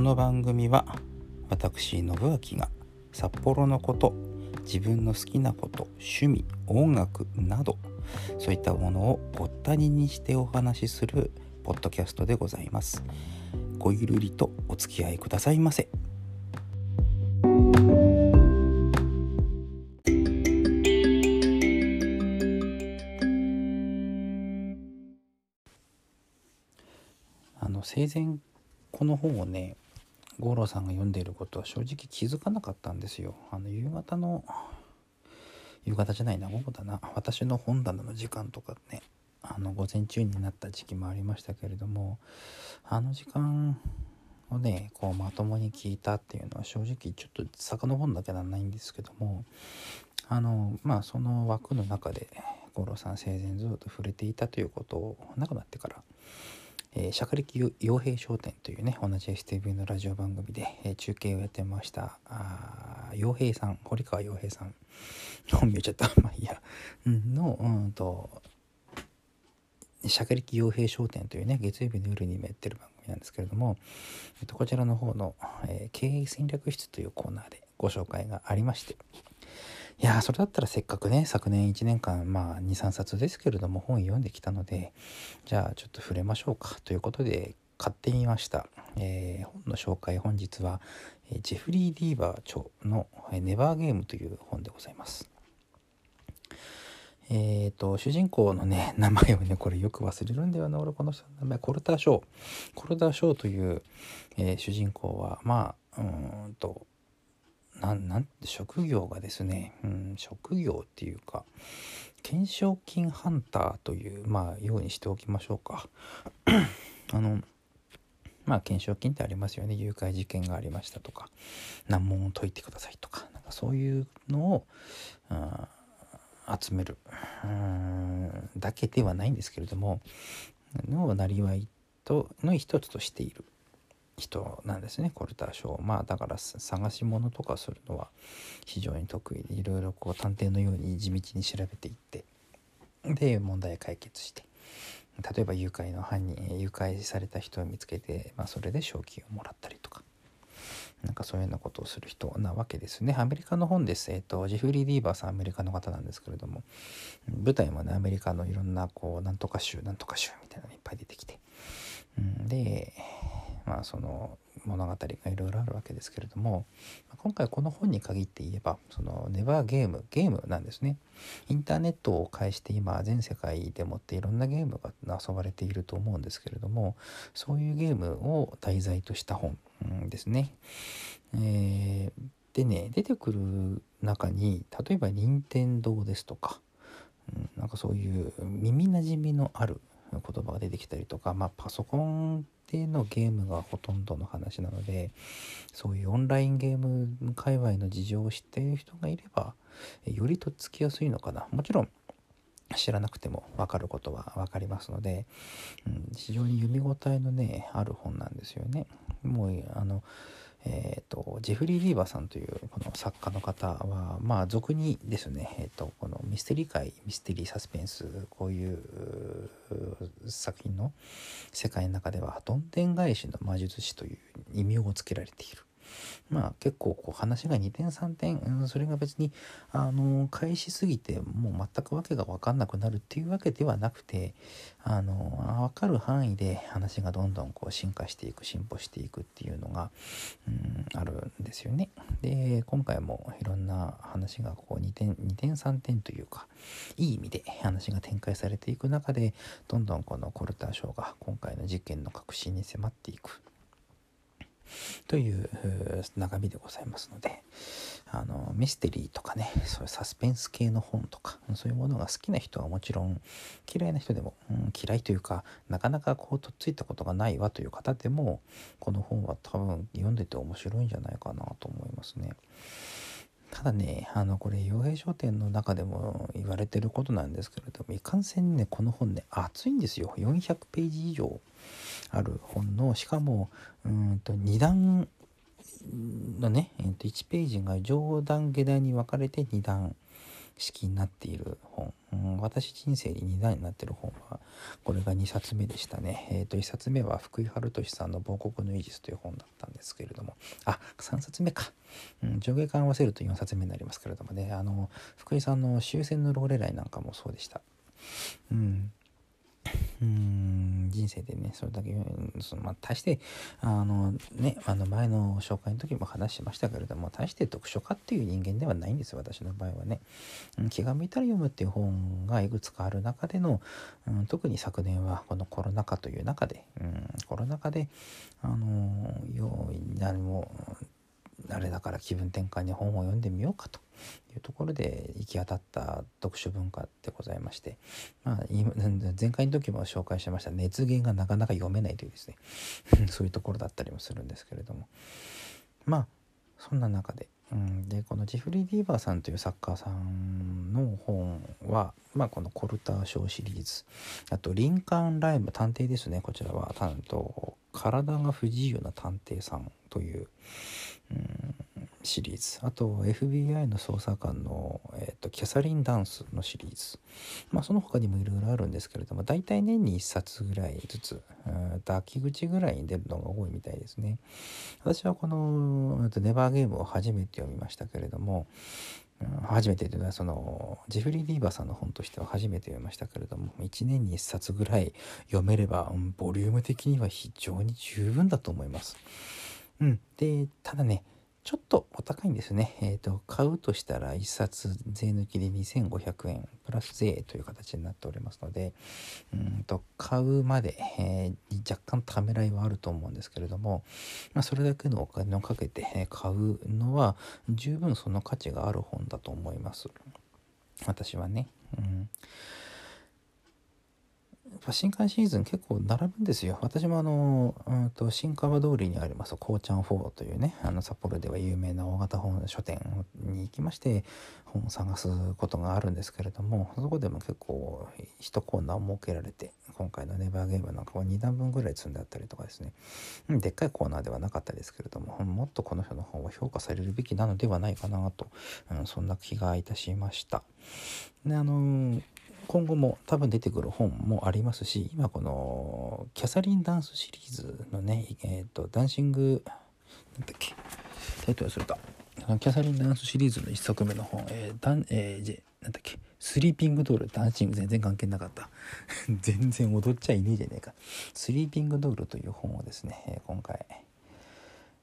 この番組は私信明が札幌のこと自分の好きなこと趣味音楽などそういったものをごったににしてお話しするポッドキャストでございます。ごゆるりとお付き合いくださいませ。あの生前この本をね五郎さんが読んでいることは正直気づかなかったんですよ。あの夕方の夕方じゃないな午後だな。私の本棚の時間とかねあの午前中になった時期もありましたけれどもあの時間をねこうまともに聞いたっていうのは正直ちょっと遡るだけなんないんですけどもあのまあその枠の中で五郎さん生前ずっと触れていたということを亡くなってからえー、シャカリキ傭兵商店というね同じ STV のラジオ番組で、えー、中継をやってました。あ傭兵さん堀川傭兵さん。本名 ちゃった。まあいいや。のうんとシャカリキ傭兵商店というね月曜日の夜にもやってる番組なんですけれども、えっと、こちらの方の、えー、経営戦略室というコーナーでご紹介がありましていやそれだったらせっかくね昨年1年間まあ23冊ですけれども本読んできたのでじゃあちょっと触れましょうか。ということで買ってみました、えー、本の紹介本日はジェフリー・ディーバー著の「ネバーゲーム」という本でございます。えーと、主人公のね名前をねこれよく忘れるんだよな俺この人の名前。コルター・ショー。コルター・ショーという、えー、主人公はまあうんとなんなん職業がですね、うん、職業っていうか懸賞金ハンターというまあようにしておきましょうか。あのまあ懸賞金ってありますよね。誘拐事件がありましたとか難問を解いてくださいとかなんかそういうのを、うん、集めるうんだけではないんですけれどものなりわいとの一つとしている。人なんですねコルター賞まあだから探し物とかするのは非常に得意でいろいろこう探偵のように地道に調べていってで問題解決して例えば誘拐の犯人誘拐された人を見つけて、まあ、それで賞金をもらったりとかなんかそういうようなことをする人なわけですね。アメリカの本です。えっ、と、ジェフリー・ディーバーさん、アメリカの方なんですけれども、舞台もね、アメリカのいろんな、こう、なんとか州、なんとか州みたいなのがいっぱい出てきて。うん、で、まあ、その物語がいろいろあるわけですけれども今回この本に限って言えばそのネバーゲームゲームなんですね。インターネットを介して今全世界でもっていろんなゲームが遊ばれていると思うんですけれどもそういうゲームを題材とした本ですね、えー、でね出てくる中に例えば任天堂ですとか、うん、なんかそういう耳なじみのある言葉が出てきたりとか、まあ、パソコンでのゲームがほとんどの話なのでそういうオンラインゲーム界隈の事情を知っている人がいればよりとっつきやすいのかなもちろん知らなくても分かることは分かりますので、うん、非常に読み応えのねある本なんですよね。もうあのえーと、ジェフリー・ビーバーさんというこの作家の方はまあ俗にですね、えーと、このミステリー界ミステリーサスペンスこういう作品の世界の中ではどんでん返しの魔術師という異名をつけられている。まあ結構こう話が2点3点、うん、それが別にあの返しすぎてもう全く訳が分かんなくなるっていうわけではなくてあの分かる範囲で話がどんどんこう進化していく進歩していくっていうのが、うん、あるんですよね。で今回もいろんな話がこう2点2点3点というかいい意味で話が展開されていく中でどんどんこのコルター賞が今回の事件の核心に迫っていく。という中身でございますのであのミステリーとかねそういうサスペンス系の本とかそういうものが好きな人はもちろん嫌いな人でも、うん、嫌いというかなかなかこうとっついたことがないわという方でもこの本は多分読んでて面白いんじゃないかなと思いますね。ただねあのこれ洋平商店の中でも言われてることなんですけれどもいかんせんねこの本ね厚いんですよ。400ページ以上ある本のしかもうんと2段のね、えー、と1ページが上段下段に分かれて2段式になっている本、うん、私人生に2段になってる本はこれが2冊目でしたね。えっ、ー、と1冊目は福井春俊さんの「亡国のイージス」という本だったんですけれども。あ3冊目か、うん、上下巻合わせると4冊目になりますけれどもね。あの福井さんの終戦のローレライなんかもそうでした。うん。うん人生でねそれだけその、まあ、大してあのねあの前の紹介の時も話しましたけれども大して読書家っていう人間ではないんです私の場合はね、うん、気が向いたら読むっていう本がいくつかある中での、うん、特に昨年はこのコロナ禍という中で、うん、コロナ禍であの何もあれだから気分転換に本を読んでみようかというところで行き当たった読書文化でございまして、まあ、前回の時も紹介しました熱源がなかなか読めないというですね そういうところだったりもするんですけれども。まあそんな中で、うん、でこのジフリー・ディーバーさんという作家さんの本は、まあ、このコルター賞シリーズ。あとリンカーン・ライム探偵ですね。こちらは担当体が不自由な探偵さんという、シリーズ。あと FBI の捜査官の、えーと、キャサリン・ダンスのシリーズ。まあその他にもいろいろあるんですけれども大体年に1冊ぐらいずつ秋口ぐらいに出るのが多いみたいですね。私はこの「ネバーゲーム」を初めて読みましたけれども初めてというのはそのジェフリー・ディーバーさんの本としては初めて読みましたけれども1年に1冊ぐらい読めれば、ボリューム的には非常に十分だと思います。うん、でただねちょっとお高いんですね。えっ、ー、と、買うとしたら1冊税抜きで2500円プラス税という形になっておりますので、うんと、買うまで、えー、若干ためらいはあると思うんですけれども、まあ、それだけのお金をかけて買うのは十分その価値がある本だと思います。私はね。うん新刊シーズン結構並ぶんですよ。私もあの、うんと、新川通りにありますこうちゃん4というね、あの札幌では有名な大型本書店に行きまして、本を探すことがあるんですけれども、そこでも結構1コーナー設けられて、今回のネバーゲームなんかは2段分ぐらい積んであったりとかですね、でっかいコーナーではなかったですけれども、もっとこの人の本は評価されるべきなのではないかなと、うん、そんな気がいたしました。で、あの今後も多分出てくる本もありますし今このキャサリンダンスシリーズのねえっ、ー、とダンシングなんだっけ？タイトルするとキャサリンダンスシリーズの1作目の本、えーダンえー、なんだっけ？スリーピングドールダンシング全然関係なかった。全然踊っちゃいねえじゃねえか。スリーピングドールという本をですね、え今回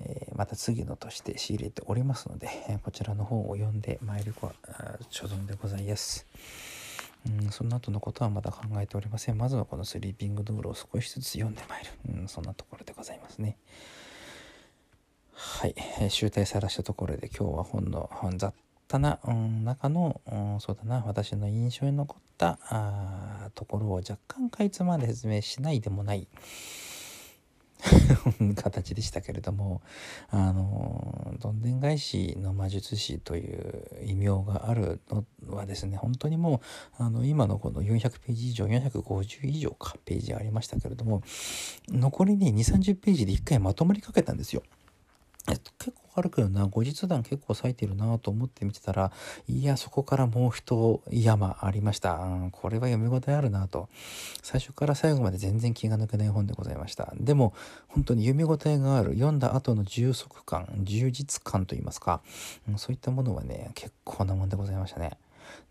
え、また次のとして仕入れておりますので、こちらの本を読んでまいる所存でございます。うん、その後のことはまだ考えておりません。まずはこのスリーピングドールを少しずつ読んでまいる。うん、そんなところでございますね。はい、えー、集大さらしたところで今日は本の雑多な、うん、中の、うん、そうだな、私の印象に残ったあところを若干かいつまんで説明しないでもない。形でしたけれどもあのどんでん返しの魔術師という異名があるのはですね本当にもうあの今のこの400ページ以上450以上かページありましたけれども残りに2 3 0ページで1回まとまりかけたんですよ。結構あるけどな後日談結構咲いてるなと思って見てたらいやそこからもう一山ありました、うん、これは読み応えあるなと。最初から最後まで全然気が抜けない本でございました。でも本当に読み応えがある読んだ後の充足感充実感といいますか、うん、そういったものはね結構なもんでございましたね。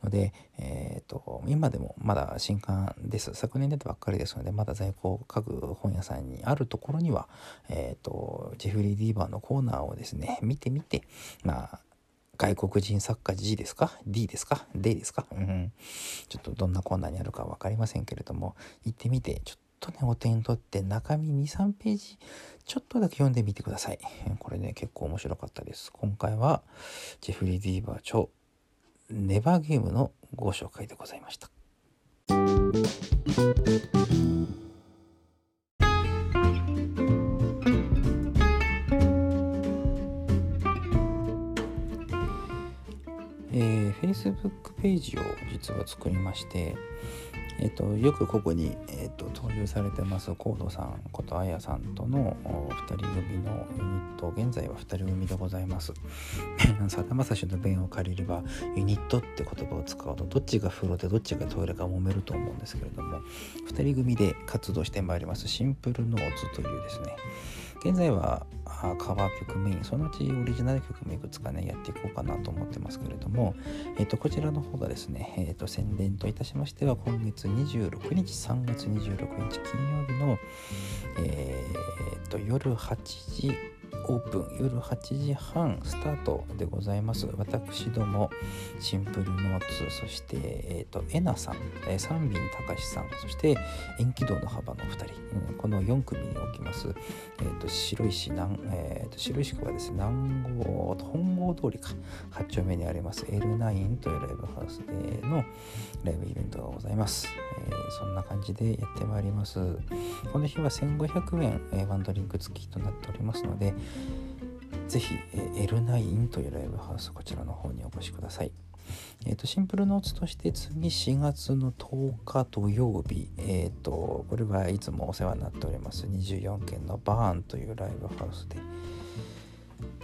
ので、えーと、今でもまだ新刊です昨年出たばっかりですのでまだ在庫各本屋さんにあるところには、えーと、ジェフリー・ディーバーのコーナーをですね見てみてまあ外国人作家 G ですか ?D ですか ?D ですか？うん。ちょっとどんなコーナーにあるか分かりませんけれども、行ってみて、ちょっとね、お手に取って中身2、3ページ、ちょっとだけ読んでみてください。これね、結構面白かったです。今回は、ジェフリー・ディーバー著ネバーゲームのご紹介でございました。えー、Facebook ページを実は作りましてえっ、と、よくここに、えっ、と、登場されてますコードさんことあやさんとの2人組のユニット現在は2人組でございます。さだまさしの弁を借りればユニットって言葉を使うとどっちが風呂でどっちがトイレか揉めると思うんですけれども2人組で活動してまいります。シンプルノーツというですね。現在はカバー曲メインそのうちオリジナル曲もいくつかねやっていこうかなと思ってますけれども、えー、とこちらの方がですね、えー、と宣伝といたしましては今月26日3月26日金曜日の、えー、と夜8時オープン夜8時半スタートでございます。私どもシンプルノーツそして、えーと、えなさん、えー、三便隆さんそして延期道の幅の2人、うん、この4組におきます、えーと、白石南、えーと、白石区はですね南郷本郷通りか。8丁目にあります L9 というライブハウスでのライブイベントがございます、えー、そんな感じでやってまいります。この日は1500円、えー、ワンドリンク付きとなっておりますのでぜひ、え、L9 というライブハウスこちらの方にお越しください。えーと、シンプルノーツとして次4月の10日土曜日、えーと、これはいつもお世話になっております24件のバーンというライブハウスで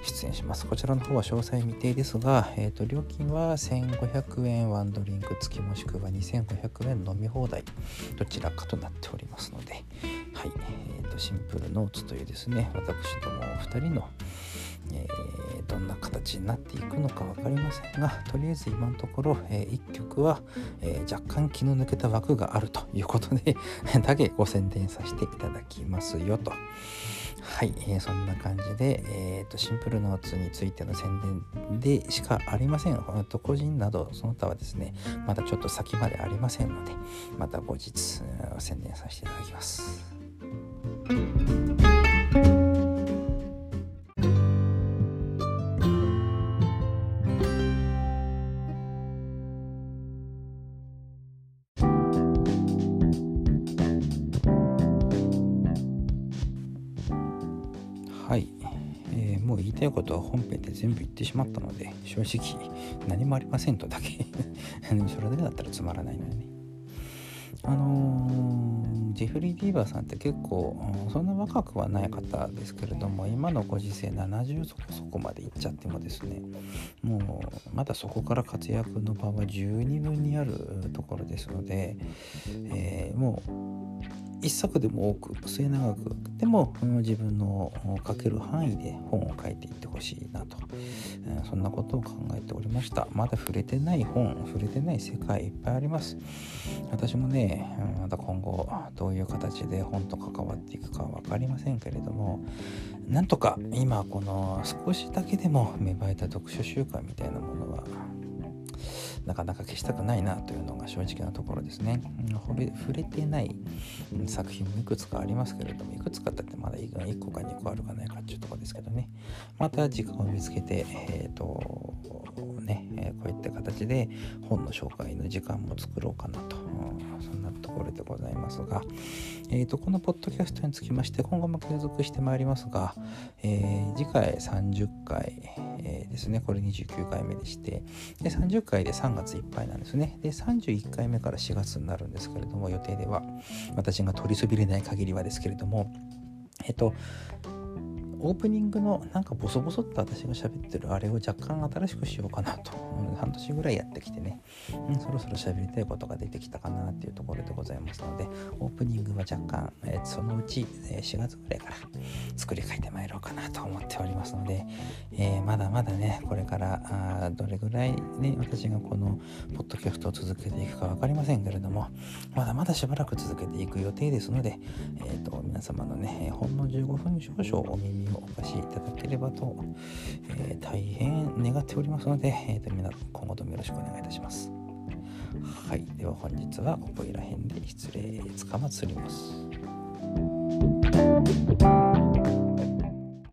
出演します。こちらの方は詳細未定ですが、えーと、料金は1500円ワンドリンク付きもしくは2500円飲み放題どちらかとなっておりますので、はいえーとシンプルノーツというですね私どもお二人のえー、どんな形になっていくのか分かりませんがとりあえず今のところ、えー、1曲は、えー、若干気の抜けた枠があるということで だけご宣伝させていただきますよと。はい、えー、そんな感じで、えーと、シンプルノーツについての宣伝でしかありません。と個人などその他はですね、まだちょっと先までありませんので、また後日宣伝させていただきます。もう言いたいことは本編で全部言ってしまったので正直何もありませんとだけ。それだけだったらつまらないのよね。あのー、ジェフリー・ディーバーさんって結構そんな若くはない方ですけれども今のご時世70そこそこまでいっちゃってもですねもうまだそこから活躍の場は十二分にあるところですので、えー、もう一作でも多く末永くでも自分の書ける範囲で本を書いていってほしいなと、えー、そんなことを考えておりました。まだ触れてない本触れてない世界いっぱいあります。私もねまた今後どういう形で本と関わっていくか分かりませんけれどもなんとか今この少しだけでも芽生えた読書習慣みたいなものなかなか消したくないなというのが正直なところですね。触れ触れてない作品もいくつかありますけれどもいくつかだってまだ1個か2個あるかないかっていうとこですけどねまた時間を見つけてえっ、ー、とね、こういった形で本の紹介の時間も作ろうかなと、そんなところでございますが、えーと、このポッドキャストにつきまして今後も継続してまいりますが、えー、次回30回、えー、ですねこれ29回目でしてで30回で3月いっぱいなんですね。で31回目から4月になるんですけれども予定では私が取りそびれない限りはですけれどもえっ、とオープニングのなんかボソボソっと私が喋ってるあれを若干新しくしようかなと、うん、半年ぐらいやってきてね、うん、そろそろ喋りたいことが出てきたかなっていうところでございますのでオープニングは若干、えー、そのうち、えー、4月ぐらいから作り変えてまいろうかなと思っておりますので、えー、まだまだねこれからあどれぐらいね私がこのポッドキャストを続けていくか分かりませんけれどもまだまだしばらく続けていく予定ですので、えーと、皆様のねほんの15分少々お耳をお貸しいただければと、えー、大変願っておりますので、えーと、皆今後ともよろしくお願いいたします。はい、では本日はここいら辺で失礼つかまつります。